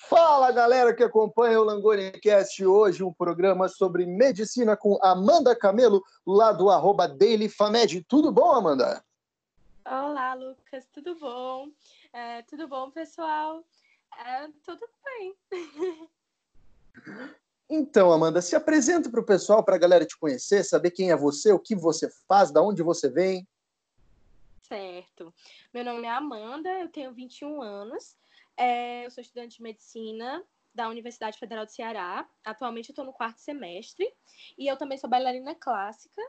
Fala galera que acompanha o LangoniCast hoje, um programa sobre medicina com Amanda Camelo, lá do arroba DailyFamed. Tudo bom, Amanda? Olá, Lucas, tudo bom? É, tudo bom, pessoal? É, tudo bem. Então, Amanda, se apresenta para o pessoal, para a galera te conhecer, saber quem é você, o que você faz, da onde você vem. Certo. Meu nome é Amanda, eu tenho 21 anos, é, eu sou estudante de medicina da Universidade Federal do Ceará. Atualmente eu estou no quarto semestre e eu também sou bailarina clássica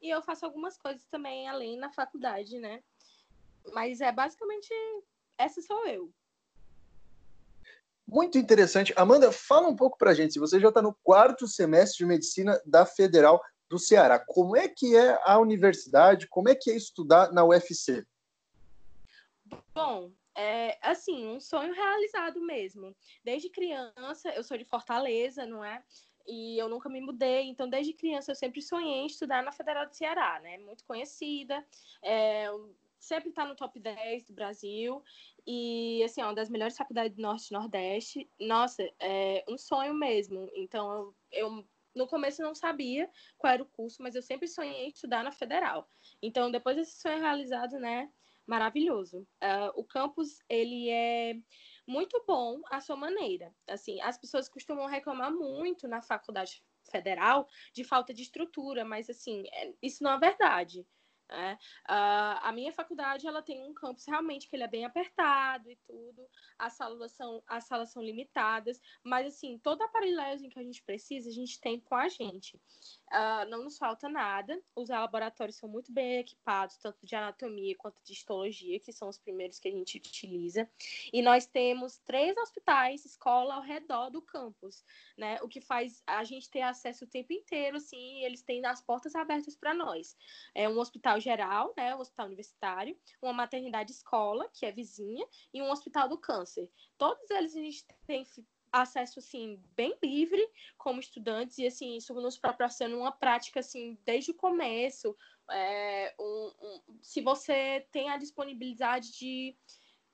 e eu faço algumas coisas também além na faculdade, né? Mas é basicamente essa sou eu. Muito interessante. Amanda, fala um pouco pra gente. Se você já está no quarto semestre de medicina da Federal do Ceará, como é que é a universidade? Como é que é estudar na UFC? Bom, é assim, um sonho realizado mesmo. Desde criança, eu sou de Fortaleza, não é? E eu nunca me mudei, então desde criança eu sempre sonhei em estudar na Federal do Ceará, né? Muito conhecida, é, sempre está no top 10 do Brasil e assim, é uma das melhores faculdades do Norte e Nordeste. Nossa, é um sonho mesmo. Então eu, eu no começo não sabia qual era o curso, mas eu sempre sonhei em estudar na Federal. Então depois desse sonho realizado, né, maravilhoso. Uh, o campus ele é muito bom à sua maneira. Assim, as pessoas costumam reclamar muito na faculdade federal de falta de estrutura, mas assim, é, isso não é verdade. Uh, a minha faculdade ela tem um campus realmente que ele é bem apertado e tudo, as salas são, as salas são limitadas, mas assim, toda a aparelhagem que a gente precisa, a gente tem com a gente. Uh, não nos falta nada, os laboratórios são muito bem equipados, tanto de anatomia quanto de histologia, que são os primeiros que a gente utiliza, e nós temos três hospitais, escola ao redor do campus, né? O que faz a gente ter acesso o tempo inteiro, assim, eles têm as portas abertas para nós. É um hospital geral, né, o hospital universitário, uma maternidade escola, que é vizinha, e um hospital do câncer. Todos eles a gente tem acesso assim bem livre como estudantes e assim isso nos proporciona uma prática assim desde o começo é, um, um, se você tem a disponibilidade de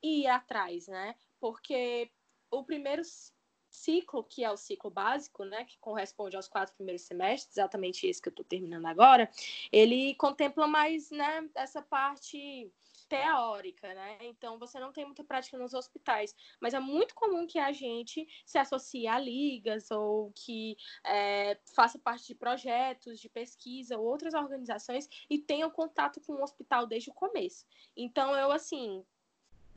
ir atrás né? Porque o primeiro ciclo, que é o ciclo básico, né, que corresponde aos quatro primeiros semestres, exatamente esse que eu estou terminando agora, ele contempla mais né, essa parte teórica, né? Então você não tem muita prática nos hospitais, mas é muito comum que a gente se associe a ligas ou que é, faça parte de projetos de pesquisa ou outras organizações e tenha contato com o hospital desde o começo. Então eu assim,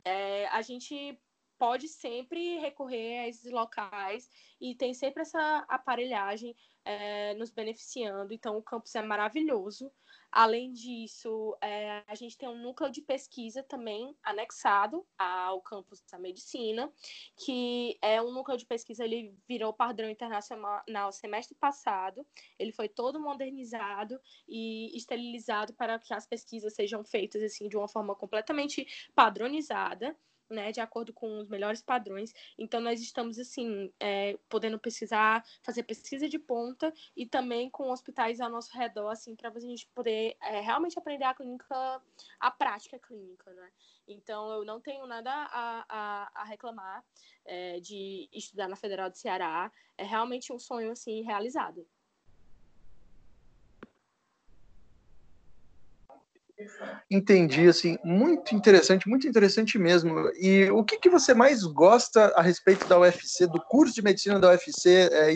é, a gente pode sempre recorrer a esses locais e tem sempre essa aparelhagem é, nos beneficiando. Então, o campus é maravilhoso. Além disso, é, a gente tem um núcleo de pesquisa também anexado ao campus da medicina, que é um núcleo de pesquisa, ele virou padrão internacional semestre passado, ele foi todo modernizado e esterilizado para que as pesquisas sejam feitas assim de uma forma completamente padronizada né, de acordo com os melhores padrões. Então, nós estamos, assim, é, podendo pesquisar, fazer pesquisa de ponta e também com hospitais ao nosso redor, assim, para a gente poder é, realmente aprender a clínica, a prática clínica, né? Então, eu não tenho nada a, a, a reclamar é, de estudar na Federal do Ceará. É realmente um sonho, assim, realizado. Entendi, assim, muito interessante, muito interessante mesmo. E o que, que você mais gosta a respeito da UFC, do curso de medicina da UFC? É,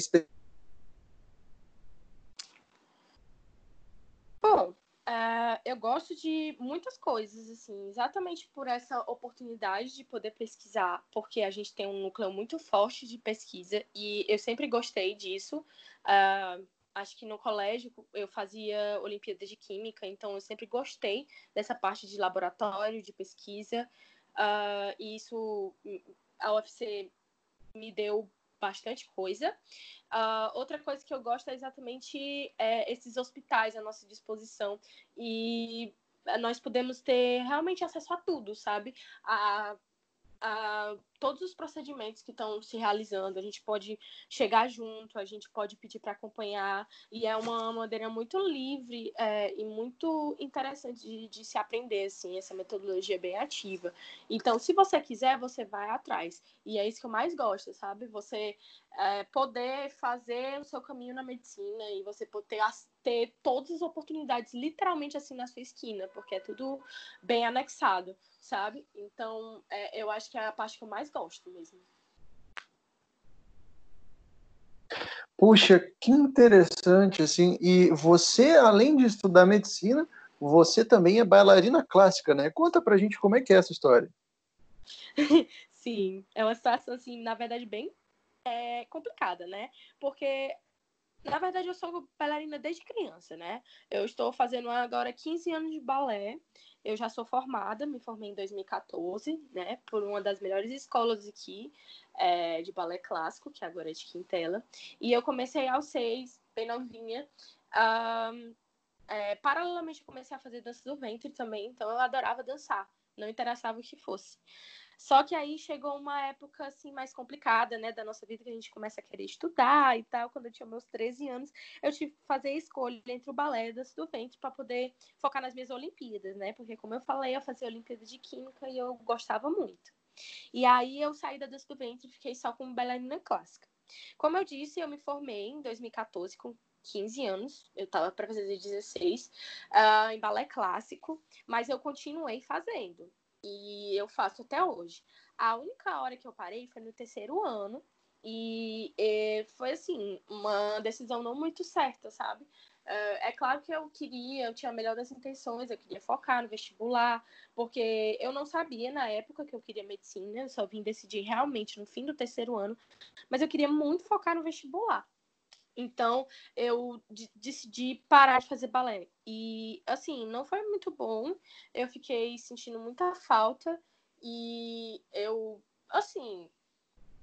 Bom, uh, eu gosto de muitas coisas, assim, exatamente por essa oportunidade de poder pesquisar, porque a gente tem um núcleo muito forte de pesquisa e eu sempre gostei disso. Uh, acho que no colégio eu fazia Olimpíadas de Química, então eu sempre gostei dessa parte de laboratório, de pesquisa, uh, e isso a UFC me deu bastante coisa. Uh, outra coisa que eu gosto é exatamente é, esses hospitais à nossa disposição e nós podemos ter realmente acesso a tudo, sabe? A, todos os procedimentos que estão se realizando, a gente pode chegar junto, a gente pode pedir para acompanhar, e é uma maneira muito livre é, e muito interessante de, de, se aprender, assim, essa metodologia bem ativa. Então, se você quiser, você vai atrás. E é isso que eu mais gosto, sabe? Você é, poder fazer o seu caminho na medicina e você poder ter todas as oportunidades literalmente assim na sua esquina, porque é tudo bem anexado, sabe? Então, é, eu acho que é a parte que eu mais gosto mesmo. Puxa, que interessante, assim. E você, além de estudar medicina, você também é bailarina clássica, né? Conta pra gente como é que é essa história. Sim, é uma situação, assim, na verdade, bem é, complicada, né? Porque na verdade, eu sou bailarina desde criança, né? Eu estou fazendo agora 15 anos de balé. Eu já sou formada, me formei em 2014, né? Por uma das melhores escolas aqui é, de balé clássico, que agora é de Quintela. E eu comecei aos seis, bem novinha. Um, é, paralelamente, eu comecei a fazer dança do ventre também, então eu adorava dançar, não interessava o que fosse. Só que aí chegou uma época assim mais complicada, né, da nossa vida que a gente começa a querer estudar e tal. Quando eu tinha meus 13 anos, eu tive que fazer a escolha entre o balé e a dança do ventre para poder focar nas minhas Olimpíadas, né? Porque como eu falei, eu fazia Olimpíada de Química e eu gostava muito. E aí eu saí da dança do ventre e fiquei só como bailarina clássica. Como eu disse, eu me formei em 2014 com 15 anos, eu estava para fazer 16, uh, em balé clássico, mas eu continuei fazendo e eu faço até hoje. A única hora que eu parei foi no terceiro ano e, e foi assim uma decisão não muito certa, sabe? Uh, é claro que eu queria, eu tinha a melhor das intenções, eu queria focar no vestibular, porque eu não sabia na época que eu queria medicina, eu só vim decidir realmente no fim do terceiro ano, mas eu queria muito focar no vestibular. Então, eu decidi parar de fazer balé. E, assim, não foi muito bom. Eu fiquei sentindo muita falta. E eu, assim,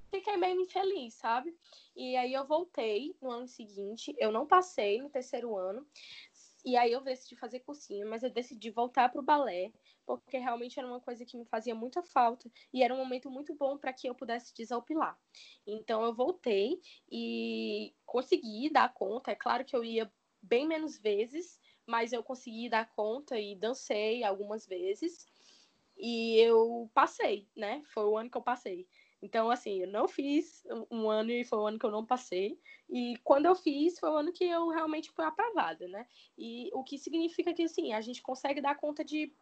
fiquei meio infeliz, sabe? E aí eu voltei no ano seguinte. Eu não passei no terceiro ano. E aí eu decidi fazer cursinho, mas eu decidi voltar para o balé porque realmente era uma coisa que me fazia muita falta e era um momento muito bom para que eu pudesse desopilar. Então eu voltei e consegui dar conta. É claro que eu ia bem menos vezes, mas eu consegui dar conta e dancei algumas vezes. E eu passei, né? Foi o ano que eu passei. Então, assim, eu não fiz um ano e foi o ano que eu não passei. E quando eu fiz, foi o ano que eu realmente fui aprovada, né? E o que significa que, assim, a gente consegue dar conta de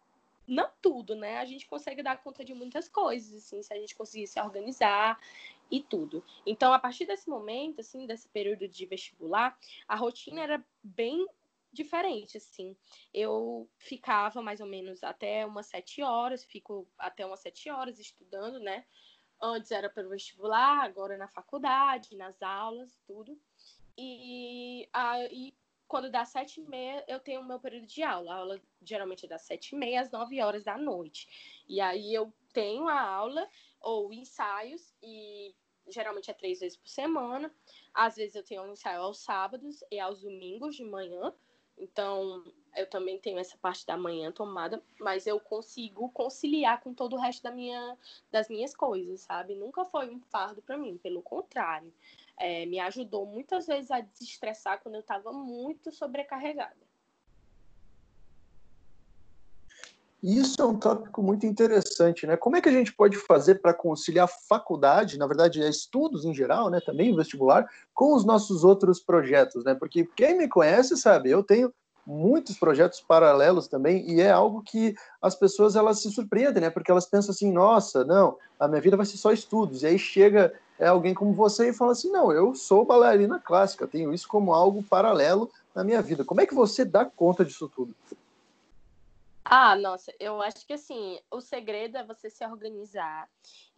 não tudo, né? A gente consegue dar conta de muitas coisas, assim, se a gente conseguir se organizar e tudo. Então, a partir desse momento, assim, desse período de vestibular, a rotina era bem diferente, assim. Eu ficava mais ou menos até umas sete horas, fico até umas sete horas estudando, né? Antes era pelo vestibular, agora na faculdade, nas aulas, tudo. E aí quando dá sete e meia, eu tenho o meu período de aula. A aula geralmente é das sete e meia às nove horas da noite. E aí eu tenho a aula ou ensaios, e geralmente é três vezes por semana. Às vezes eu tenho um ensaio aos sábados e aos domingos de manhã. Então, eu também tenho essa parte da manhã tomada, mas eu consigo conciliar com todo o resto da minha, das minhas coisas, sabe? Nunca foi um fardo para mim, pelo contrário é, me ajudou muitas vezes a desestressar quando eu estava muito sobrecarregada. Isso é um tópico muito interessante, né? Como é que a gente pode fazer para conciliar faculdade, na verdade, é estudos em geral, né? Também vestibular, com os nossos outros projetos, né? Porque quem me conhece sabe, eu tenho muitos projetos paralelos também e é algo que as pessoas elas se surpreendem, né? Porque elas pensam assim, nossa, não, a minha vida vai ser só estudos. E aí chega é alguém como você e fala assim: não, eu sou bailarina clássica, tenho isso como algo paralelo na minha vida. Como é que você dá conta disso tudo? Ah, nossa, eu acho que assim, o segredo é você se organizar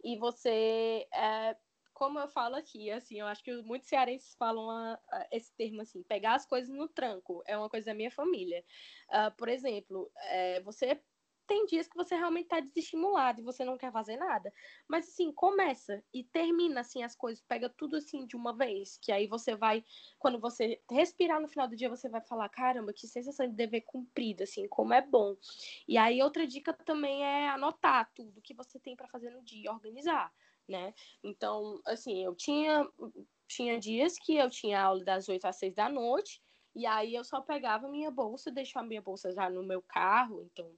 e você, é, como eu falo aqui, assim, eu acho que muitos cearenses falam a, a, esse termo assim, pegar as coisas no tranco, é uma coisa da minha família. Uh, por exemplo, é, você tem dias que você realmente tá desestimulado e você não quer fazer nada. Mas assim, começa e termina assim as coisas, pega tudo assim de uma vez, que aí você vai, quando você respirar no final do dia, você vai falar, caramba, que sensação de dever cumprido, assim, como é bom. E aí outra dica também é anotar tudo que você tem para fazer no dia, organizar, né? Então, assim, eu tinha tinha dias que eu tinha aula das 8 às 6 da noite, e aí eu só pegava minha bolsa, deixava minha bolsa já no meu carro, então,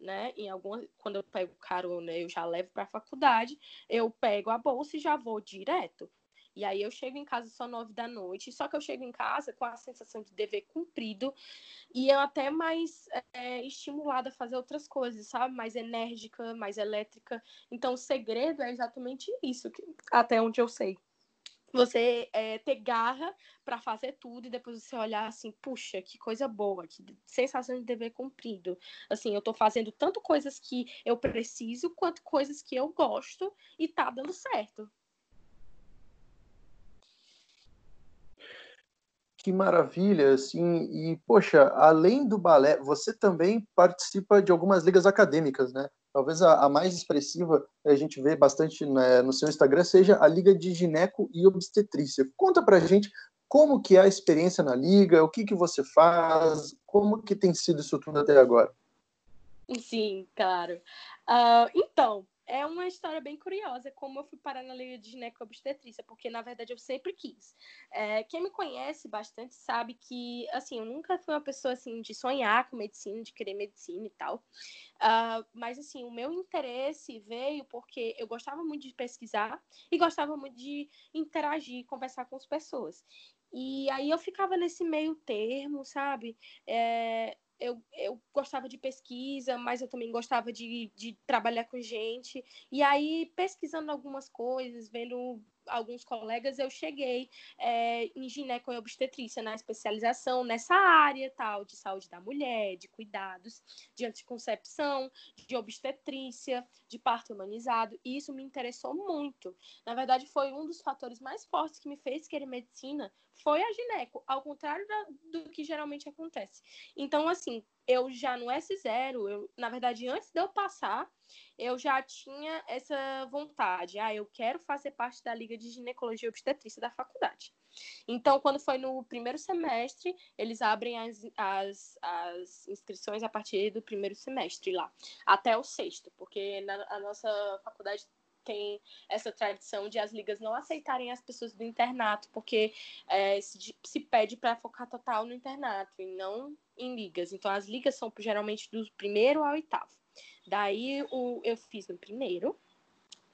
né, em alguma quando eu pego carona, eu já levo para a faculdade, eu pego a bolsa e já vou direto. E aí eu chego em casa só nove da noite, só que eu chego em casa com a sensação de dever cumprido e eu até mais é, estimulada a fazer outras coisas, sabe? Mais enérgica, mais elétrica. Então o segredo é exatamente isso, que, até onde eu sei você é, ter garra para fazer tudo e depois você olhar assim, puxa, que coisa boa, que sensação de dever cumprido. Assim, eu tô fazendo tanto coisas que eu preciso quanto coisas que eu gosto e tá dando certo. Que maravilha, assim, e poxa, além do balé, você também participa de algumas ligas acadêmicas, né? Talvez a, a, mais expressiva, a gente vê bastante né, no seu Instagram, seja a Liga de Gineco e Obstetrícia. Conta pra gente como que é a experiência na Liga, o que, que você faz, como que tem sido isso tudo até agora. Sim, claro. Uh, então, é uma história bem curiosa como eu fui parar na Liga de Ginecobstetrícia, porque na verdade eu sempre quis. É, quem me conhece bastante sabe que, assim, eu nunca fui uma pessoa, assim, de sonhar com medicina, de querer medicina e tal. Uh, mas, assim, o meu interesse veio porque eu gostava muito de pesquisar e gostava muito de interagir, conversar com as pessoas. E aí eu ficava nesse meio termo, sabe? É, eu, eu gostava de pesquisa, mas eu também gostava de, de trabalhar com gente. E aí, pesquisando algumas coisas, vendo alguns colegas, eu cheguei é, em gineco e obstetrícia, na especialização nessa área tal, de saúde da mulher, de cuidados de anticoncepção, de obstetrícia, de parto humanizado, e isso me interessou muito. Na verdade, foi um dos fatores mais fortes que me fez querer medicina, foi a gineco, ao contrário da, do que geralmente acontece. Então, assim, eu já no S0, eu, na verdade, antes de eu passar, eu já tinha essa vontade. Ah, eu quero fazer parte da Liga de Ginecologia e Obstetrícia da faculdade. Então, quando foi no primeiro semestre, eles abrem as, as, as inscrições a partir do primeiro semestre lá, até o sexto, porque na a nossa faculdade tem essa tradição de as ligas não aceitarem as pessoas do internato, porque é, se, se, pede para focar total no internato e não em ligas. Então, as ligas são geralmente do primeiro ao oitavo. Daí, o, eu fiz no primeiro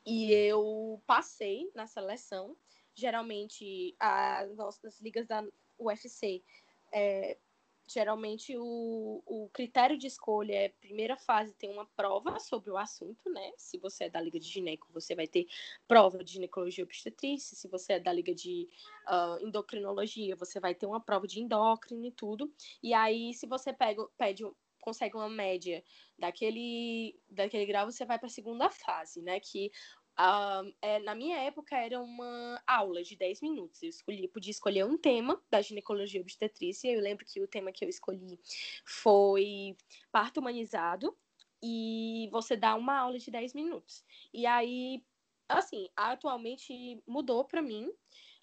e eu passei na seleção. Geralmente, as nossas ligas da UFC é, geralmente o, o critério de escolha é primeira fase tem uma prova sobre o assunto, né? Se você é da liga de gineco, você vai ter prova de ginecologia obstetrícia. Se você é da liga de uh, endocrinologia, você vai ter uma prova de endócrino e tudo. E aí, se você pega, pede, consegue uma média daquele, daquele grau, você vai para a segunda fase, né? Que Uh, é, na minha época era uma aula de 10 minutos. Eu escolhi, podia escolher um tema da ginecologia obstetrícia. Eu lembro que o tema que eu escolhi foi parto humanizado. E você dá uma aula de 10 minutos. E aí, assim, atualmente mudou para mim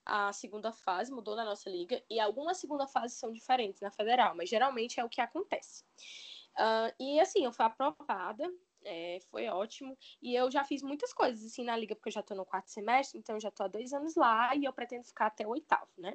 a segunda fase, mudou na nossa liga. E algumas segunda fases são diferentes na federal, mas geralmente é o que acontece. Uh, e assim, eu fui aprovada é, foi ótimo. E eu já fiz muitas coisas assim na liga, porque eu já tô no quarto semestre, então já tô há dois anos lá e eu pretendo ficar até o oitavo, né?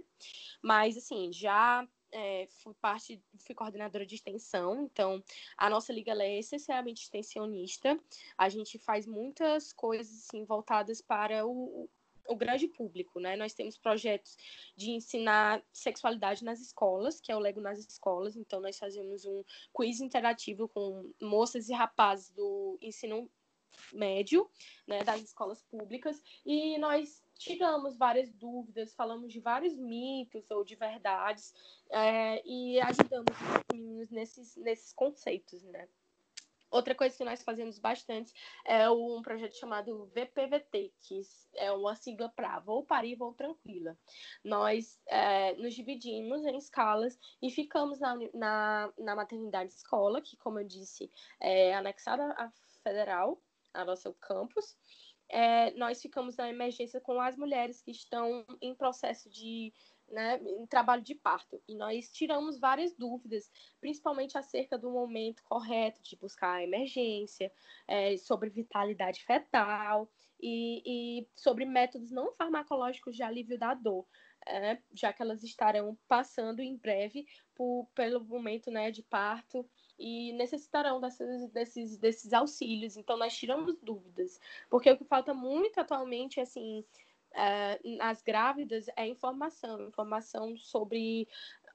Mas assim, já é, fui parte, fui coordenadora de extensão, então a nossa liga é essencialmente extensionista. A gente faz muitas coisas assim voltadas para o, o grande público, né? Nós temos projetos de ensinar sexualidade nas escolas, que é o Lego nas escolas. Então, nós fazemos um quiz interativo com moças e rapazes do ensino médio, né, das escolas públicas, e nós tiramos várias dúvidas, falamos de vários mitos ou de verdades, é, e ajudamos os meninos nesses, nesses conceitos, né? Outra coisa que nós fazemos bastante é um projeto chamado VPVT, que é uma sigla para Vou Parir, Vou Tranquila. Nós é, nos dividimos em escalas e ficamos na, na, na maternidade escola, que, como eu disse, é anexada à federal, a nosso campus. É, nós ficamos na emergência com as mulheres que estão em processo de né, em trabalho de parto. E nós tiramos várias dúvidas, principalmente acerca do momento correto de buscar a emergência, é, sobre vitalidade fetal e, e, sobre métodos não farmacológicos de alívio da dor. É, já que elas estarão passando em breve por, pelo momento né, de parto e necessitarão desses, desses auxílios. Então, nós tiramos dúvidas, porque o que falta muito atualmente, assim, uh, nas grávidas é informação, informação sobre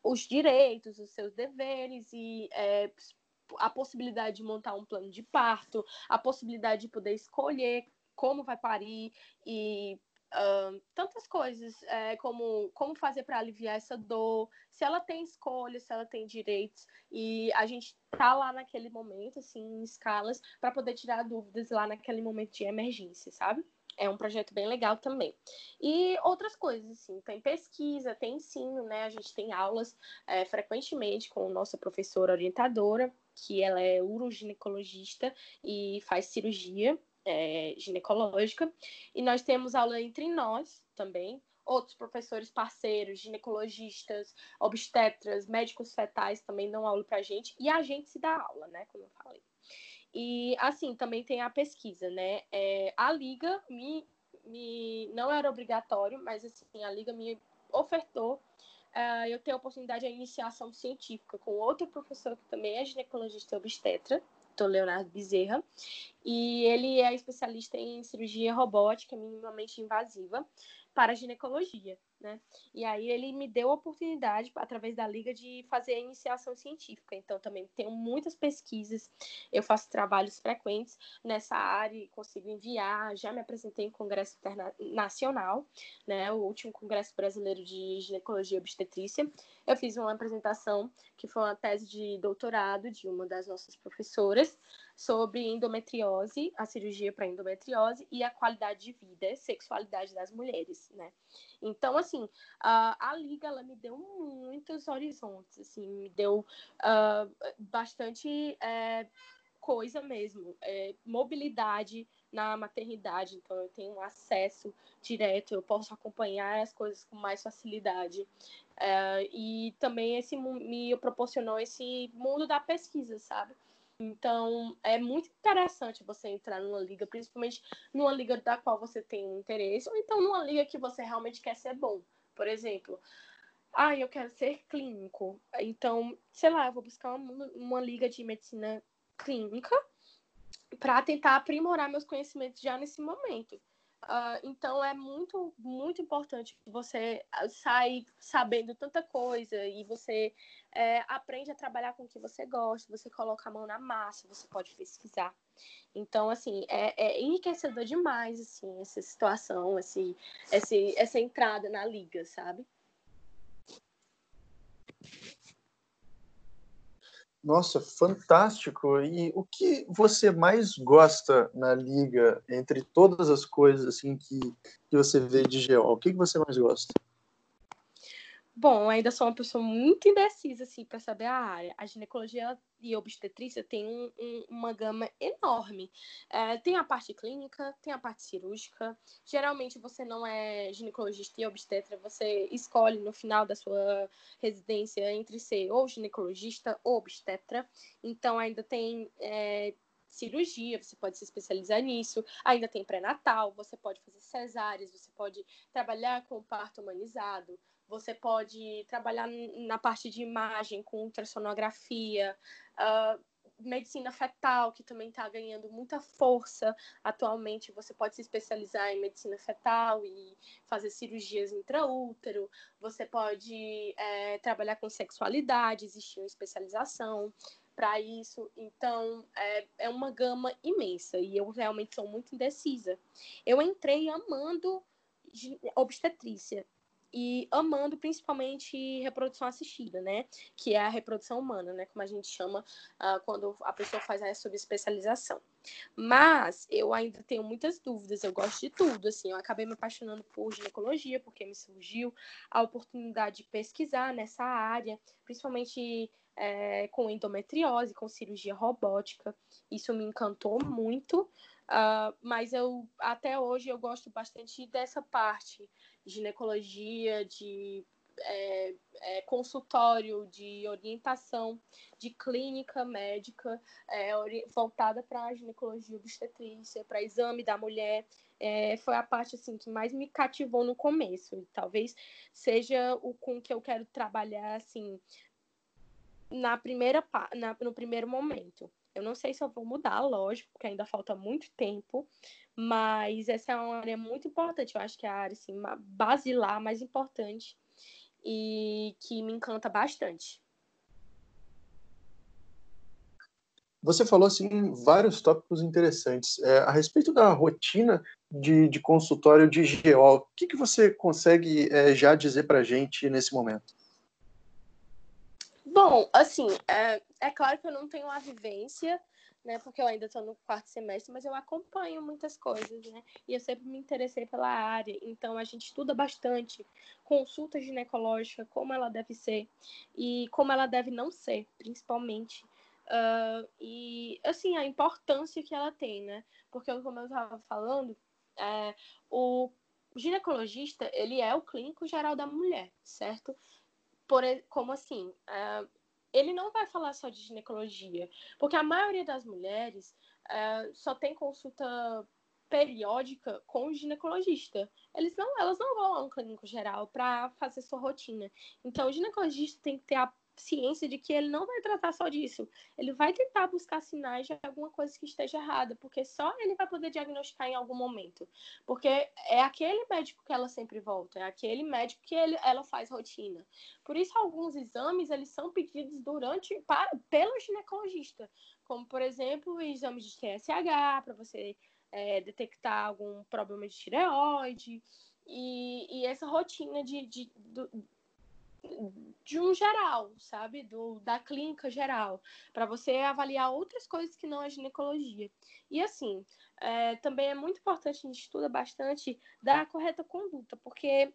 os direitos, os seus deveres e é, a possibilidade de montar um plano de parto, a possibilidade de poder escolher como vai parir e uh, tantas coisas, é, como como fazer para aliviar essa dor, se ela tem escolha, se ela tem direitos e a gente tá lá naquele momento, assim, em escalas, para poder tirar dúvidas lá naquele momento de emergência, sabe? É um projeto bem legal também. E outras coisas, assim, tem pesquisa, tem ensino, né? A gente tem aulas é, frequentemente com nossa professora orientadora, que ela é uroginecologista e faz cirurgia é, ginecológica. E nós temos aula entre nós também, outros professores parceiros, ginecologistas, obstetras, médicos fetais também dão aula pra gente, e a gente se dá aula, né? Como eu falei. E, assim, também tem a pesquisa, né? É, a Liga me, me. Não era obrigatório, mas, assim, a Liga me ofertou uh, eu ter a oportunidade de iniciação científica com outro professor que também é ginecologista obstetra, Dr. Leonardo Bezerra, e ele é especialista em cirurgia robótica minimamente invasiva para ginecologia né? E aí ele me deu a oportunidade, através da liga, de fazer a iniciação científica. Então, também tenho muitas pesquisas, eu faço trabalhos frequentes nessa área e consigo enviar. Já me apresentei em congresso internacional, né? O último congresso brasileiro de ginecologia e obstetrícia. Eu fiz uma apresentação que foi uma tese de doutorado de uma das nossas professoras sobre endometriose, a cirurgia para endometriose e a qualidade de vida, sexualidade das mulheres, né? Então, assim, a, a liga ela me deu muitos horizontes, assim, me deu uh, bastante é, coisa mesmo, é, mobilidade na maternidade, então eu tenho acesso direto, eu posso acompanhar as coisas com mais facilidade. É, e também esse me proporcionou esse mundo da pesquisa, sabe? Então, é muito interessante você entrar numa liga, principalmente numa liga da qual você tem interesse, ou então numa liga que você realmente quer ser bom. Por exemplo, ah, eu quero ser clínico. Então, sei lá, eu vou buscar uma, uma liga de medicina clínica para tentar aprimorar meus conhecimentos já nesse momento. Uh, então é muito, muito importante que você sair sabendo tanta coisa e você é, aprende a trabalhar com o que você gosta, você coloca a mão na massa, você pode pesquisar. Então, assim, é, é enriquecedor demais, assim, essa situação, esse, esse, essa entrada na liga, sabe? Nossa, fantástico! E o que você mais gosta na liga, entre todas as coisas assim que, que você vê de GO? O que, que você mais gosta? Bom, ainda sou uma pessoa muito indecisa, assim, para saber a área. A ginecologia e obstetrícia tem um, um, uma gama enorme. É, tem a parte clínica, tem a parte cirúrgica. Geralmente você não é ginecologista e obstetra, você escolhe no final da sua residência entre ser ou ginecologista ou obstetra. Então ainda tem. É, cirurgia, você pode se especializar nisso. Ainda tem pré-natal, você pode fazer cesáreas, você pode trabalhar com parto humanizado, você pode trabalhar na parte de imagem com ultrassonografia, uh, medicina fetal, que também está ganhando muita força atualmente. Você pode se especializar em medicina fetal e fazer cirurgias intraútero. Você pode é, trabalhar com sexualidade, existe uma especialização para isso. Então, é, é uma gama imensa e eu realmente sou muito indecisa. Eu entrei amando obstetrícia e amando principalmente reprodução assistida, né? Que é a reprodução humana, né? Como a gente chama uh, quando a pessoa faz a subespecialização. Mas eu ainda tenho muitas dúvidas, eu gosto de tudo, assim, eu acabei me apaixonando por ginecologia, porque me surgiu a oportunidade de pesquisar nessa área, principalmente é, com endometriose, com cirurgia robótica. Isso me encantou muito, uh, mas eu até hoje eu gosto bastante dessa parte ginecologia, de é, é, consultório, de orientação, de clínica médica é, voltada para a ginecologia obstetrícia, para exame da mulher. É, foi a parte assim que mais me cativou no começo e talvez seja o com que eu quero trabalhar assim na primeira na, no primeiro momento. Eu não sei se eu vou mudar, lógico, porque ainda falta muito tempo, mas essa é uma área muito importante. Eu acho que é a área assim, basilar mais importante e que me encanta bastante. Você falou assim vários tópicos interessantes. É, a respeito da rotina de, de consultório de GO, o que, que você consegue é, já dizer para gente nesse momento? Bom, assim, é, é claro que eu não tenho a vivência né? Porque eu ainda estou no quarto semestre, mas eu acompanho muitas coisas, né? E eu sempre me interessei pela área, então a gente estuda bastante consulta ginecológica, como ela deve ser e como ela deve não ser, principalmente. Uh, e assim a importância que ela tem, né? Porque como eu estava falando, é, o ginecologista ele é o clínico geral da mulher, certo? Por, como assim? Uh, ele não vai falar só de ginecologia, porque a maioria das mulheres uh, só tem consulta periódica com o ginecologista. Eles não, elas não vão a um clínico geral para fazer sua rotina. Então, o ginecologista tem que ter a ciência de que ele não vai tratar só disso. Ele vai tentar buscar sinais de alguma coisa que esteja errada, porque só ele vai poder diagnosticar em algum momento. Porque é aquele médico que ela sempre volta, é aquele médico que ele, ela faz rotina. Por isso, alguns exames eles são pedidos durante para, pelo ginecologista, como, por exemplo, o exame de TSH, para você é, detectar algum problema de tireoide. E, e essa rotina de, de, de de um geral, sabe? Do, da clínica geral, para você avaliar outras coisas que não a ginecologia. E assim, é, também é muito importante, a gente estuda bastante da correta conduta, porque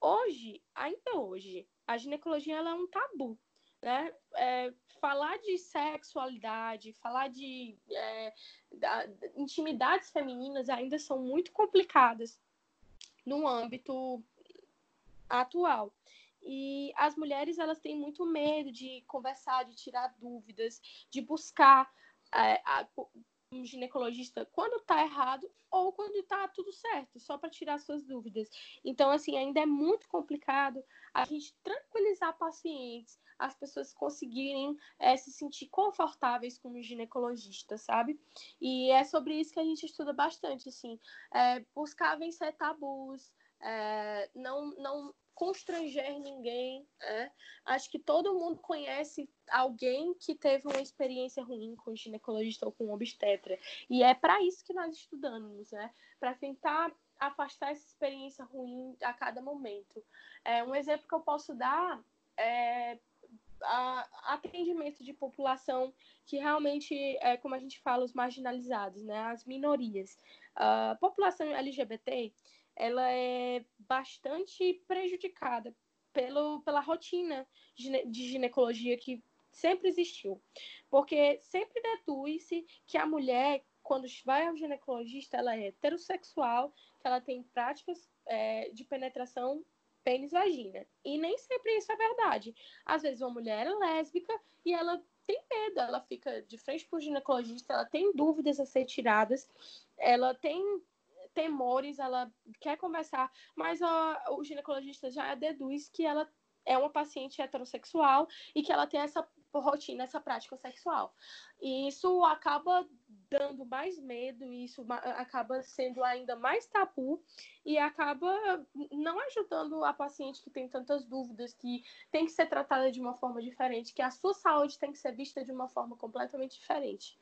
hoje, ainda hoje, a ginecologia ela é um tabu. Né? É, falar de sexualidade, falar de é, da, intimidades femininas ainda são muito complicadas no âmbito atual. E as mulheres elas têm muito medo de conversar, de tirar dúvidas, de buscar é, a, um ginecologista quando está errado ou quando está tudo certo, só para tirar suas dúvidas. Então, assim, ainda é muito complicado a gente tranquilizar pacientes, as pessoas conseguirem é, se sentir confortáveis com o ginecologista, sabe? E é sobre isso que a gente estuda bastante, assim, é, buscar vencer tabus, é, não, não constranger ninguém. É. Acho que todo mundo conhece alguém que teve uma experiência ruim com ginecologista ou com obstetra. E é para isso que nós estudamos, né? Para tentar afastar essa experiência ruim a cada momento. É, um exemplo que eu posso dar é a, atendimento de população que realmente é como a gente fala os marginalizados, né, as minorias. A população LGBT ela é bastante prejudicada pelo, pela rotina de ginecologia que sempre existiu. Porque sempre deduz-se que a mulher, quando vai ao ginecologista, ela é heterossexual, que ela tem práticas é, de penetração pênis-vagina. E nem sempre isso é verdade. Às vezes uma mulher é lésbica e ela tem medo, ela fica de frente para o ginecologista, ela tem dúvidas a ser tiradas, ela tem temores, ela quer conversar, mas a, o ginecologista já deduz que ela é uma paciente heterossexual e que ela tem essa rotina, essa prática sexual. E isso acaba dando mais medo, isso acaba sendo ainda mais tabu e acaba não ajudando a paciente que tem tantas dúvidas, que tem que ser tratada de uma forma diferente, que a sua saúde tem que ser vista de uma forma completamente diferente.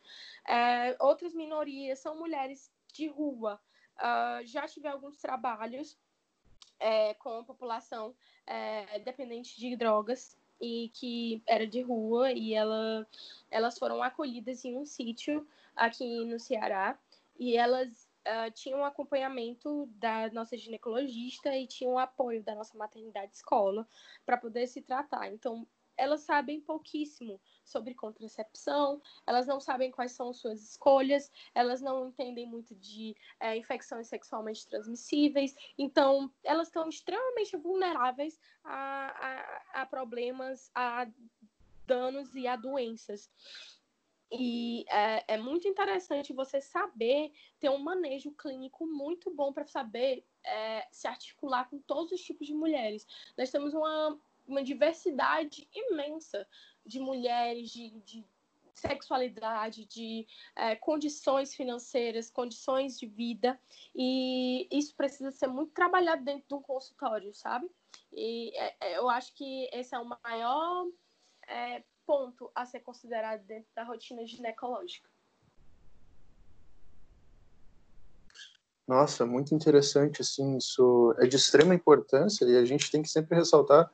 É, outras minorias são mulheres de rua, Uh, já tive alguns trabalhos é, com a população é, dependente de drogas e que era de rua e ela, elas foram acolhidas em um sítio aqui no Ceará e elas uh, tinham acompanhamento da nossa ginecologista e tinham apoio da nossa maternidade escola para poder se tratar. Então, elas sabem pouquíssimo sobre contracepção, elas não sabem quais são suas escolhas, elas não entendem muito de é, infecções sexualmente transmissíveis, então elas estão extremamente vulneráveis a, a, a problemas, a danos e a doenças. E é, é, muito interessante você saber ter um manejo clínico muito bom para saber é, se articular com todos os tipos de mulheres. Nós temos uma, uma diversidade imensa de mulheres, de, de sexualidade, de é, condições financeiras, condições de vida, e isso precisa ser muito trabalhado dentro de um consultório, sabe? E é, é eu acho que esse é o maior é, ponto a ser considerado dentro da rotina ginecológica. Nossa, muito interessante, assim, isso é de extrema importância e a gente tem que sempre ressaltar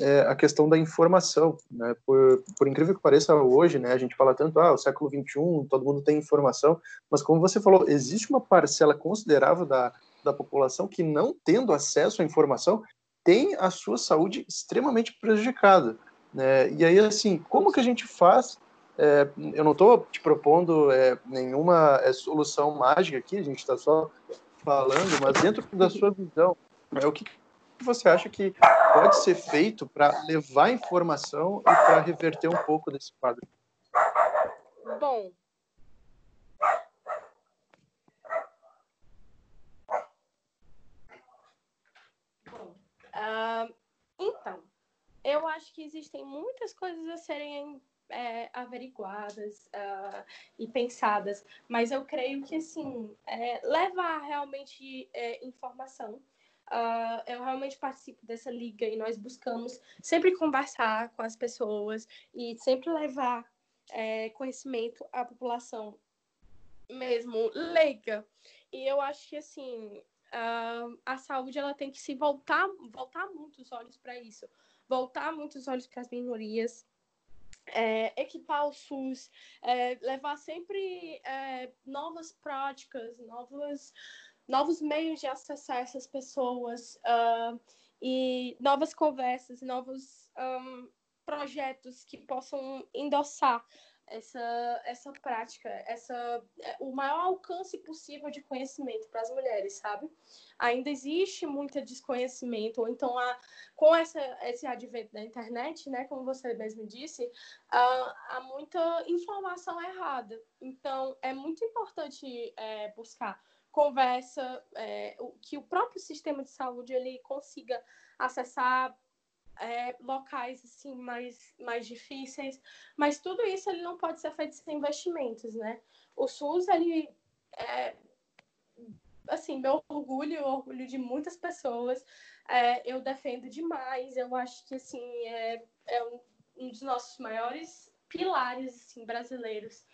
é a questão da informação, né? Por, por incrível que pareça hoje, né? A gente fala tanto, ah, o século 21, todo mundo tem informação, mas como você falou, existe uma parcela considerável da, da população que não tendo acesso à informação tem a sua saúde extremamente prejudicada, né? E aí, assim, como que a gente faz? É, eu não estou te propondo é, nenhuma é, solução mágica aqui, a gente está só falando, mas dentro da sua visão, é o que você acha que pode ser feito para levar informação e para reverter um pouco desse quadro? Bom, Uh, então, eu acho que existem muitas coisas a serem é, averiguadas uh, e pensadas, mas eu creio que, assim, é, levar realmente é, informação Uh, eu realmente participo dessa liga e nós buscamos sempre conversar com as pessoas e sempre levar é, conhecimento à população mesmo leiga. E eu acho que assim uh, a saúde ela tem que se voltar voltar muito os olhos para isso, voltar muito os olhos para as minorias. É, equipar o SUS, é, levar sempre novas práticas, novas novos meios de acessar essas pessoas uh, e novas conversas, novos um, projetos que possam endossar essa, essa prática, essa, é, o maior alcance possível de conhecimento para as mulheres, sabe? Ainda existe muito desconhecimento, ou então a, com essa, esse advento da internet, né, como você mesmo disse, uh, há muita informação errada. Então, é muito importante é, buscar conversa, é, que o próprio sistema de saúde ele consiga acessar é, locais assim mais, mais difíceis, mas tudo isso ele não pode ser feito sem investimentos, né? O SUS ele é, assim meu orgulho, orgulho de muitas pessoas, é, eu defendo demais. Eu acho que assim é, é um, um dos nossos maiores pilares assim brasileiros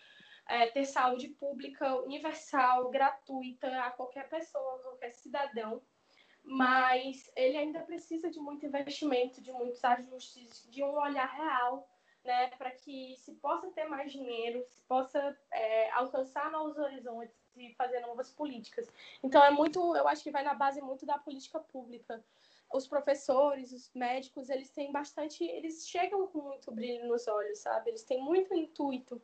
é, ter saúde pública universal, gratuita a qualquer pessoa, qualquer cidadão, mas ele ainda precisa de muito investimento, de muitos ajustes, de um olhar real, né, para que se possa ter mais dinheiro, se possa é, alcançar novos horizontes e fazer novas políticas. Então é muito, eu acho que vai na base muito da política pública. Os professores, os médicos, eles têm bastante, eles chegam com muito brilho nos olhos, sabe? Eles têm muito intuito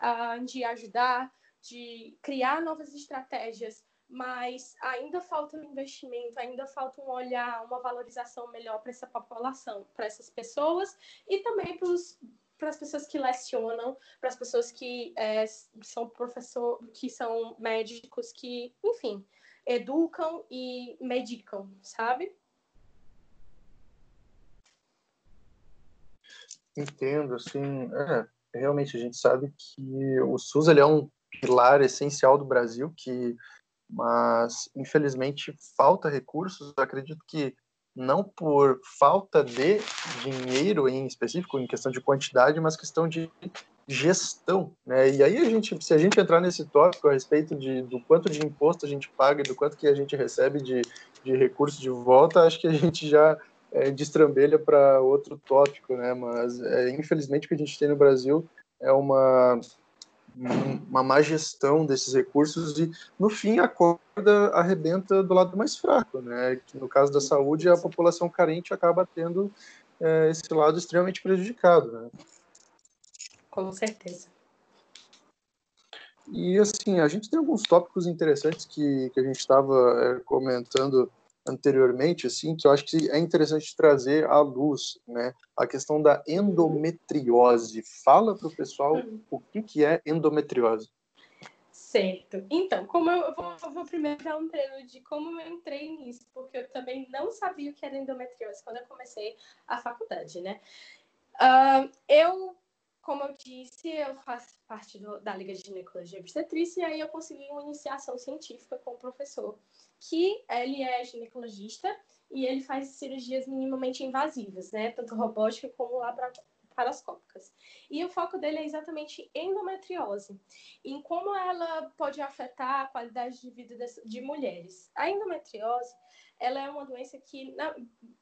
uh, de ajudar, de criar novas estratégias, mas ainda falta um investimento, ainda falta um olhar, uma valorização melhor para essa população, para essas pessoas e também para as pessoas que lecionam, para as pessoas que é, são professor, que são médicos, que, enfim, educam e medicam, sabe? Entendo, assim, é, realmente a gente sabe que o SUS ele é um pilar essencial do Brasil, que mas infelizmente falta recursos. Eu acredito que não por falta de dinheiro em específico, em questão de quantidade, mas questão de gestão, né? E aí a gente, se a gente entrar nesse tópico a respeito de, do quanto de imposto a gente paga e do quanto que a gente recebe de, de recurso de volta, acho que a gente já é, destrambelha para outro tópico, né? Mas é, infelizmente o que a gente tem no Brasil é uma uma má gestão desses recursos e no fim a corda arrebenta do lado mais fraco, né? Que no caso da saúde a população carente acaba tendo é, esse lado extremamente prejudicado, né? Com certeza. E assim, a gente tem alguns tópicos interessantes que, que a gente estava é, comentando anteriormente, assim, que eu acho que é interessante trazer à luz, né? A questão da endometriose. Fala para o pessoal o que, que é endometriose. Certo. Então, como eu, vou, eu vou, primeiro dar um treino de como eu entrei nisso, porque eu também não sabia o que era endometriose quando eu comecei a faculdade, né? Uh, eu, como eu disse, eu faço parte do, da Liga de Ginecologia e Obstetrícia, e aí eu consegui uma iniciação científica com o professor que ele é ginecologista e ele faz cirurgias minimamente invasivas, né? Tanto robótica como laparoscópicas. E o foco dele é exatamente endometriose, em como ela pode afetar a qualidade de vida de mulheres. A endometriose, ela é uma doença que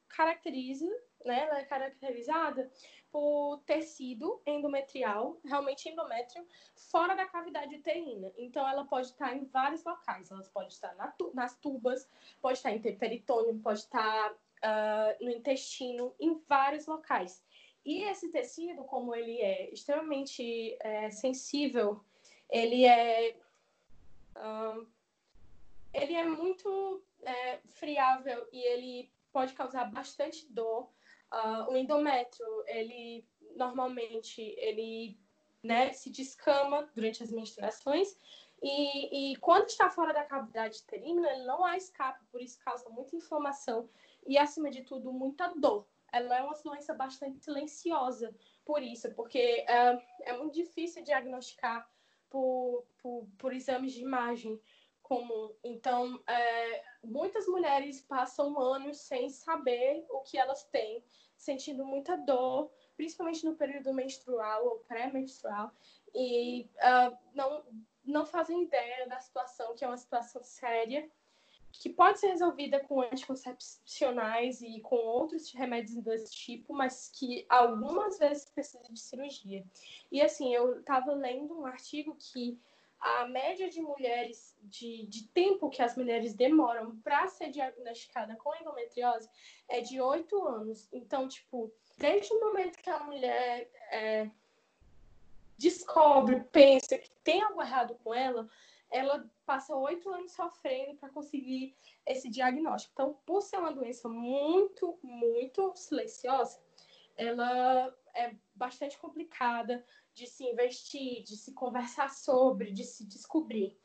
caracteriza, né? Ela é caracterizada por tecido endometrial, realmente endométrio, fora da cavidade uterina. Então, ela pode estar em vários locais. Ela pode estar na tu nas tubas, pode estar em peritônio, pode estar uh, no intestino, em vários locais. E esse tecido, como ele é extremamente é, sensível, ele é, uh, ele é muito é, friável e ele pode causar bastante dor Uh, o endométrio, ele normalmente ele né, se descama durante as menstruações e, e, quando está fora da cavidade uterina, ele não há escape, por isso causa muita inflamação e, acima de tudo, muita dor. Ela é uma doença bastante silenciosa por isso, porque uh, é muito difícil diagnosticar por, por, por exames de imagem comum. Então, é, muitas mulheres passam anos sem saber o que elas têm, sentindo muita dor, principalmente no período menstrual ou pré-menstrual, e uh, não, não fazem ideia da situação, que é uma situação séria, que pode ser resolvida com anticoncepcionais e com outros remédios desse tipo, mas que algumas vezes precisa de cirurgia. E assim, eu estava lendo um artigo que a média de mulheres, de, de tempo que as mulheres demoram para ser diagnosticada com endometriose é de oito anos. Então, tipo, desde o momento que a mulher é, descobre, pensa que tem algo errado com ela, ela passa oito anos sofrendo para conseguir esse diagnóstico. Então, por ser uma doença muito, muito silenciosa, ela é bastante complicada de se investir, de se conversar sobre, de se descobrir.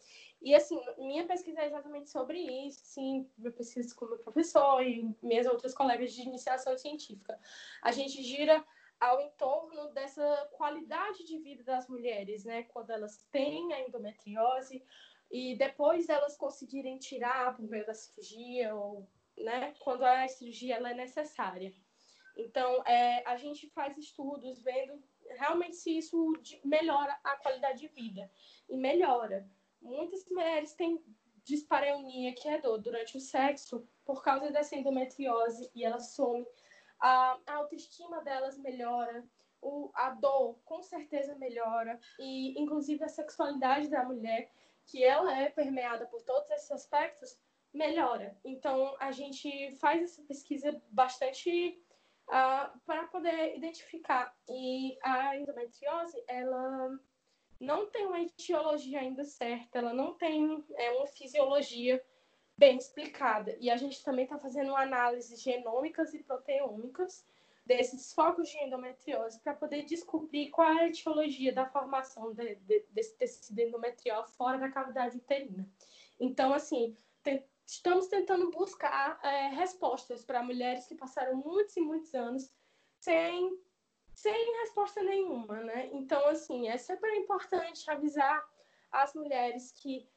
E assim, minha pesquisa é exatamente sobre isso, sim, minha pesquisa com meu professor e minhas outras colegas de iniciação científica. A gente gira ao entorno dessa qualidade de vida das mulheres, né, quando elas têm a endometriose e depois elas conseguirem tirar por meio da cirurgia ou, né, quando a cirurgia ela é necessária. Então, é, a gente faz estudos vendo realmente se isso melhora a qualidade de vida. E melhora. Muitas mulheres têm dispareunia, que é dor, durante o sexo, por causa dessa endometriose, e ela some. A, a autoestima delas melhora, o, a dor com certeza melhora, e inclusive a sexualidade da mulher, que ela é permeada por todos esses aspectos, melhora. Então, a gente faz essa pesquisa bastante uh, para poder identificar. E a endometriose, ela não tem uma etiologia ainda certa, ela não tem é, uma fisiologia bem explicada. E a gente também está fazendo análises genômicas e proteômicas desses focos de endometriose para poder descobrir qual é a etiologia da formação de, de, desse tecido endometrial fora da cavidade uterina. Então, assim, estamos tentando buscar é, respostas para mulheres que passaram muitos e muitos anos sem, sem resposta nenhuma, né? Então, assim, é super importante avisar as mulheres que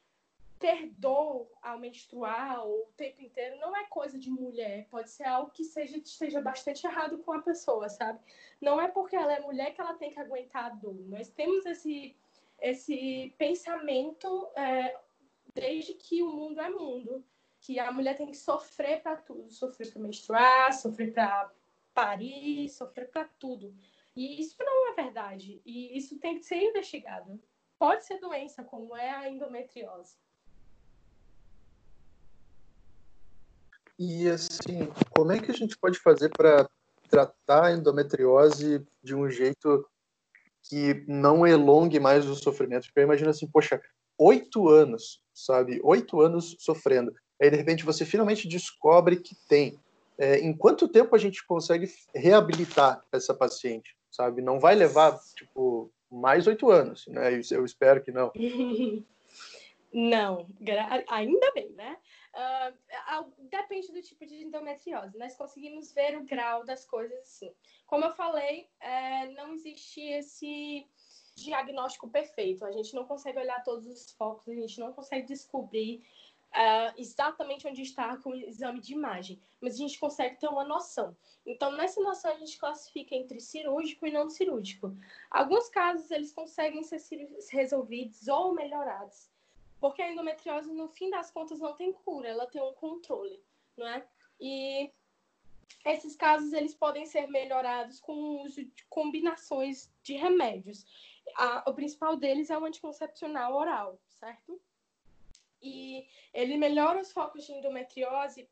ter dor ao menstruar o tempo inteiro não é coisa de mulher pode ser algo que seja, esteja bastante errado com a pessoa, sabe? Não é porque ela é mulher que ela tem que aguentar a dor. Nós temos esse, esse pensamento é, desde que o mundo é mundo, que a mulher tem que sofrer para tudo, sofrer para menstruar, sofrer para parir, sofrer para tudo. E isso não é verdade. E isso tem que ser investigado. Pode ser doença, como é a endometriose. E assim, como é que a gente pode fazer para tratar a endometriose de um jeito que não elongue mais o sofrimento? Porque eu imagino assim, poxa, oito anos, sabe? Oito anos sofrendo. Aí, de repente, você finalmente descobre que tem. É, em quanto tempo a gente consegue reabilitar essa paciente, sabe? Não vai levar, tipo, mais oito anos, né? Eu espero que não. não, ainda bem, né? Uh, depende do tipo de endometriose. Nós conseguimos ver o grau das coisas assim. Como eu falei, é, não existe esse diagnóstico perfeito. A gente não consegue olhar todos os focos, a gente não consegue descobrir uh, exatamente onde está com o exame de imagem, mas a gente consegue ter uma noção. Então, nessa noção, a gente classifica entre cirúrgico e não cirúrgico. Alguns casos, eles conseguem ser resolvidos ou melhorados porque a endometriose, no fim das contas, não tem cura, ela tem um controle, não é? E esses casos, eles podem ser melhorados com o uso de combinações de remédios. A, o principal deles é o anticoncepcional oral, certo? E ele melhora os focos de endometriose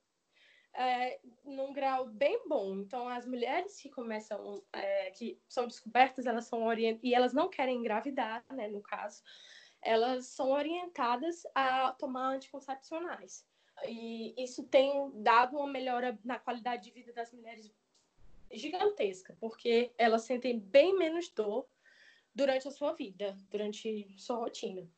é, num grau bem bom. Então, as mulheres que começam, é, que são descobertas, elas são orientadas, e elas não querem engravidar, né, no caso, elas são orientadas a tomar anticoncepcionais. E isso tem dado uma melhora na qualidade de vida das mulheres gigantesca, porque elas sentem bem menos dor durante a sua vida, durante sua rotina.